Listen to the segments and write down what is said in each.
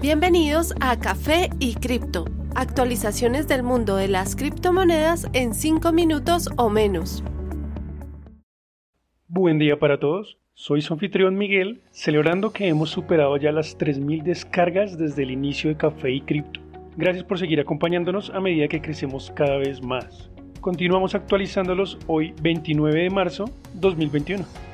Bienvenidos a Café y Cripto, actualizaciones del mundo de las criptomonedas en 5 minutos o menos. Buen día para todos, soy su anfitrión Miguel, celebrando que hemos superado ya las 3.000 descargas desde el inicio de Café y Cripto. Gracias por seguir acompañándonos a medida que crecemos cada vez más. Continuamos actualizándolos hoy 29 de marzo 2021.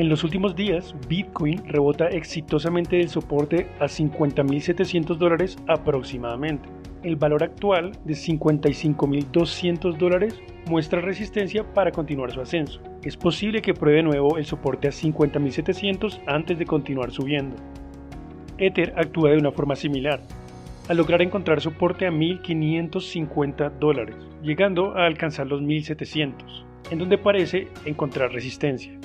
En los últimos días, Bitcoin rebota exitosamente del soporte a 50.700 dólares aproximadamente. El valor actual de 55.200 dólares muestra resistencia para continuar su ascenso. Es posible que pruebe nuevo el soporte a 50.700 antes de continuar subiendo. Ether actúa de una forma similar, al lograr encontrar soporte a 1.550 dólares, llegando a alcanzar los 1.700, en donde parece encontrar resistencia.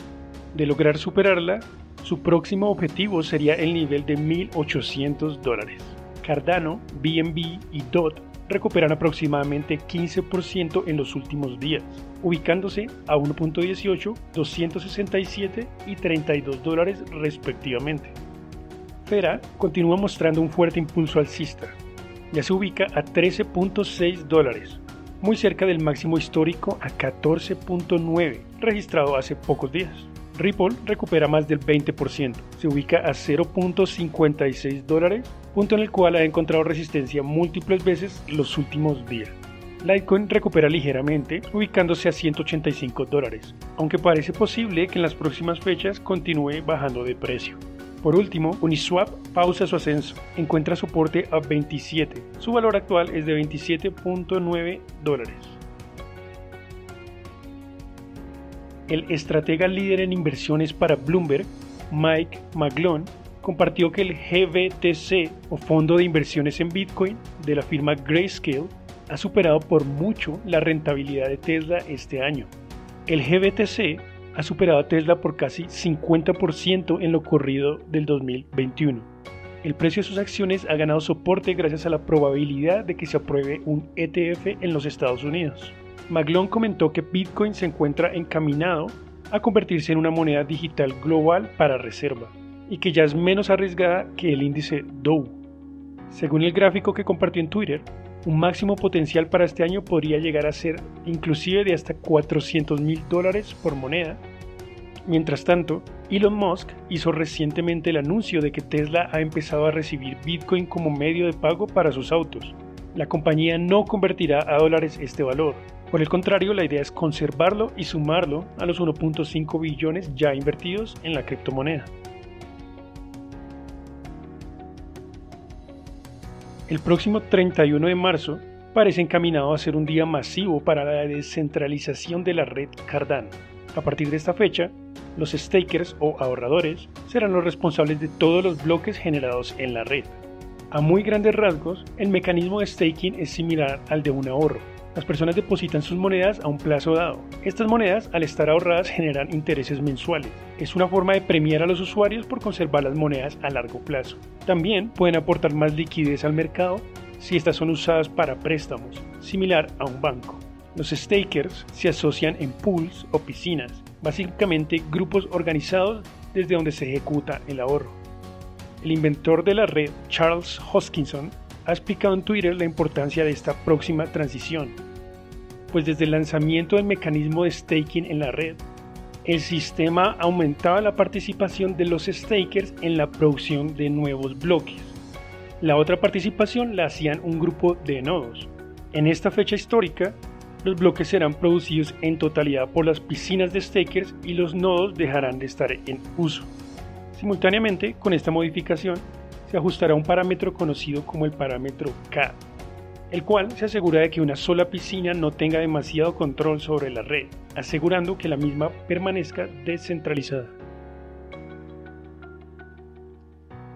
De lograr superarla, su próximo objetivo sería el nivel de 1.800 dólares. Cardano, BNB y DOT recuperan aproximadamente 15% en los últimos días, ubicándose a 1.18, 267 y 32 dólares respectivamente. Fera continúa mostrando un fuerte impulso alcista. Ya se ubica a 13.6 dólares, muy cerca del máximo histórico a 14.9 registrado hace pocos días. Ripple recupera más del 20%, se ubica a 0.56 dólares, punto en el cual ha encontrado resistencia múltiples veces los últimos días. Litecoin recupera ligeramente, ubicándose a 185 dólares, aunque parece posible que en las próximas fechas continúe bajando de precio. Por último, Uniswap pausa su ascenso, encuentra soporte a 27, su valor actual es de 27.9 dólares. El estratega líder en inversiones para Bloomberg, Mike McGlone, compartió que el GBTC o Fondo de Inversiones en Bitcoin de la firma Grayscale ha superado por mucho la rentabilidad de Tesla este año. El GBTC ha superado a Tesla por casi 50% en lo corrido del 2021. El precio de sus acciones ha ganado soporte gracias a la probabilidad de que se apruebe un ETF en los Estados Unidos. Maglon comentó que Bitcoin se encuentra encaminado a convertirse en una moneda digital global para reserva y que ya es menos arriesgada que el índice Dow. Según el gráfico que compartió en Twitter, un máximo potencial para este año podría llegar a ser inclusive de hasta 400 mil dólares por moneda. Mientras tanto, Elon Musk hizo recientemente el anuncio de que Tesla ha empezado a recibir Bitcoin como medio de pago para sus autos. La compañía no convertirá a dólares este valor, por el contrario, la idea es conservarlo y sumarlo a los 1.5 billones ya invertidos en la criptomoneda. El próximo 31 de marzo parece encaminado a ser un día masivo para la descentralización de la red Cardano. A partir de esta fecha, los stakers o ahorradores serán los responsables de todos los bloques generados en la red. A muy grandes rasgos, el mecanismo de staking es similar al de un ahorro, las personas depositan sus monedas a un plazo dado. Estas monedas, al estar ahorradas, generan intereses mensuales. Es una forma de premiar a los usuarios por conservar las monedas a largo plazo. También pueden aportar más liquidez al mercado si estas son usadas para préstamos, similar a un banco. Los stakers se asocian en pools o piscinas, básicamente grupos organizados desde donde se ejecuta el ahorro. El inventor de la red, Charles Hoskinson, ha explicado en Twitter la importancia de esta próxima transición, pues desde el lanzamiento del mecanismo de staking en la red, el sistema aumentaba la participación de los stakers en la producción de nuevos bloques. La otra participación la hacían un grupo de nodos. En esta fecha histórica, los bloques serán producidos en totalidad por las piscinas de stakers y los nodos dejarán de estar en uso. Simultáneamente, con esta modificación, se ajustará un parámetro conocido como el parámetro K, el cual se asegura de que una sola piscina no tenga demasiado control sobre la red, asegurando que la misma permanezca descentralizada.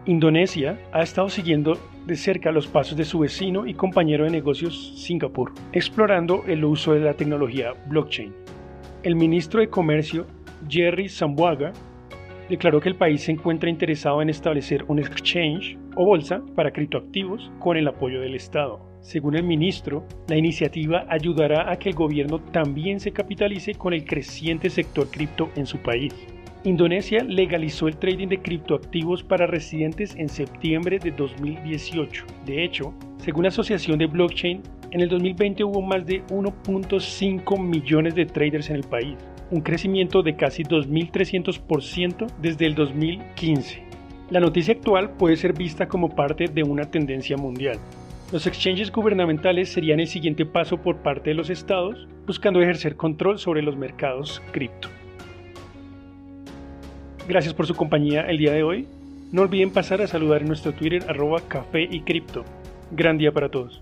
Indonesia ha estado siguiendo de cerca los pasos de su vecino y compañero de negocios Singapur, explorando el uso de la tecnología blockchain. El ministro de Comercio, Jerry Sambuaga, declaró que el país se encuentra interesado en establecer un exchange o bolsa para criptoactivos con el apoyo del Estado. Según el ministro, la iniciativa ayudará a que el gobierno también se capitalice con el creciente sector cripto en su país. Indonesia legalizó el trading de criptoactivos para residentes en septiembre de 2018. De hecho, según la Asociación de Blockchain, en el 2020 hubo más de 1.5 millones de traders en el país, un crecimiento de casi 2.300% desde el 2015. La noticia actual puede ser vista como parte de una tendencia mundial. Los exchanges gubernamentales serían el siguiente paso por parte de los estados, buscando ejercer control sobre los mercados cripto. Gracias por su compañía el día de hoy. No olviden pasar a saludar en nuestro Twitter arroba. Gran día para todos.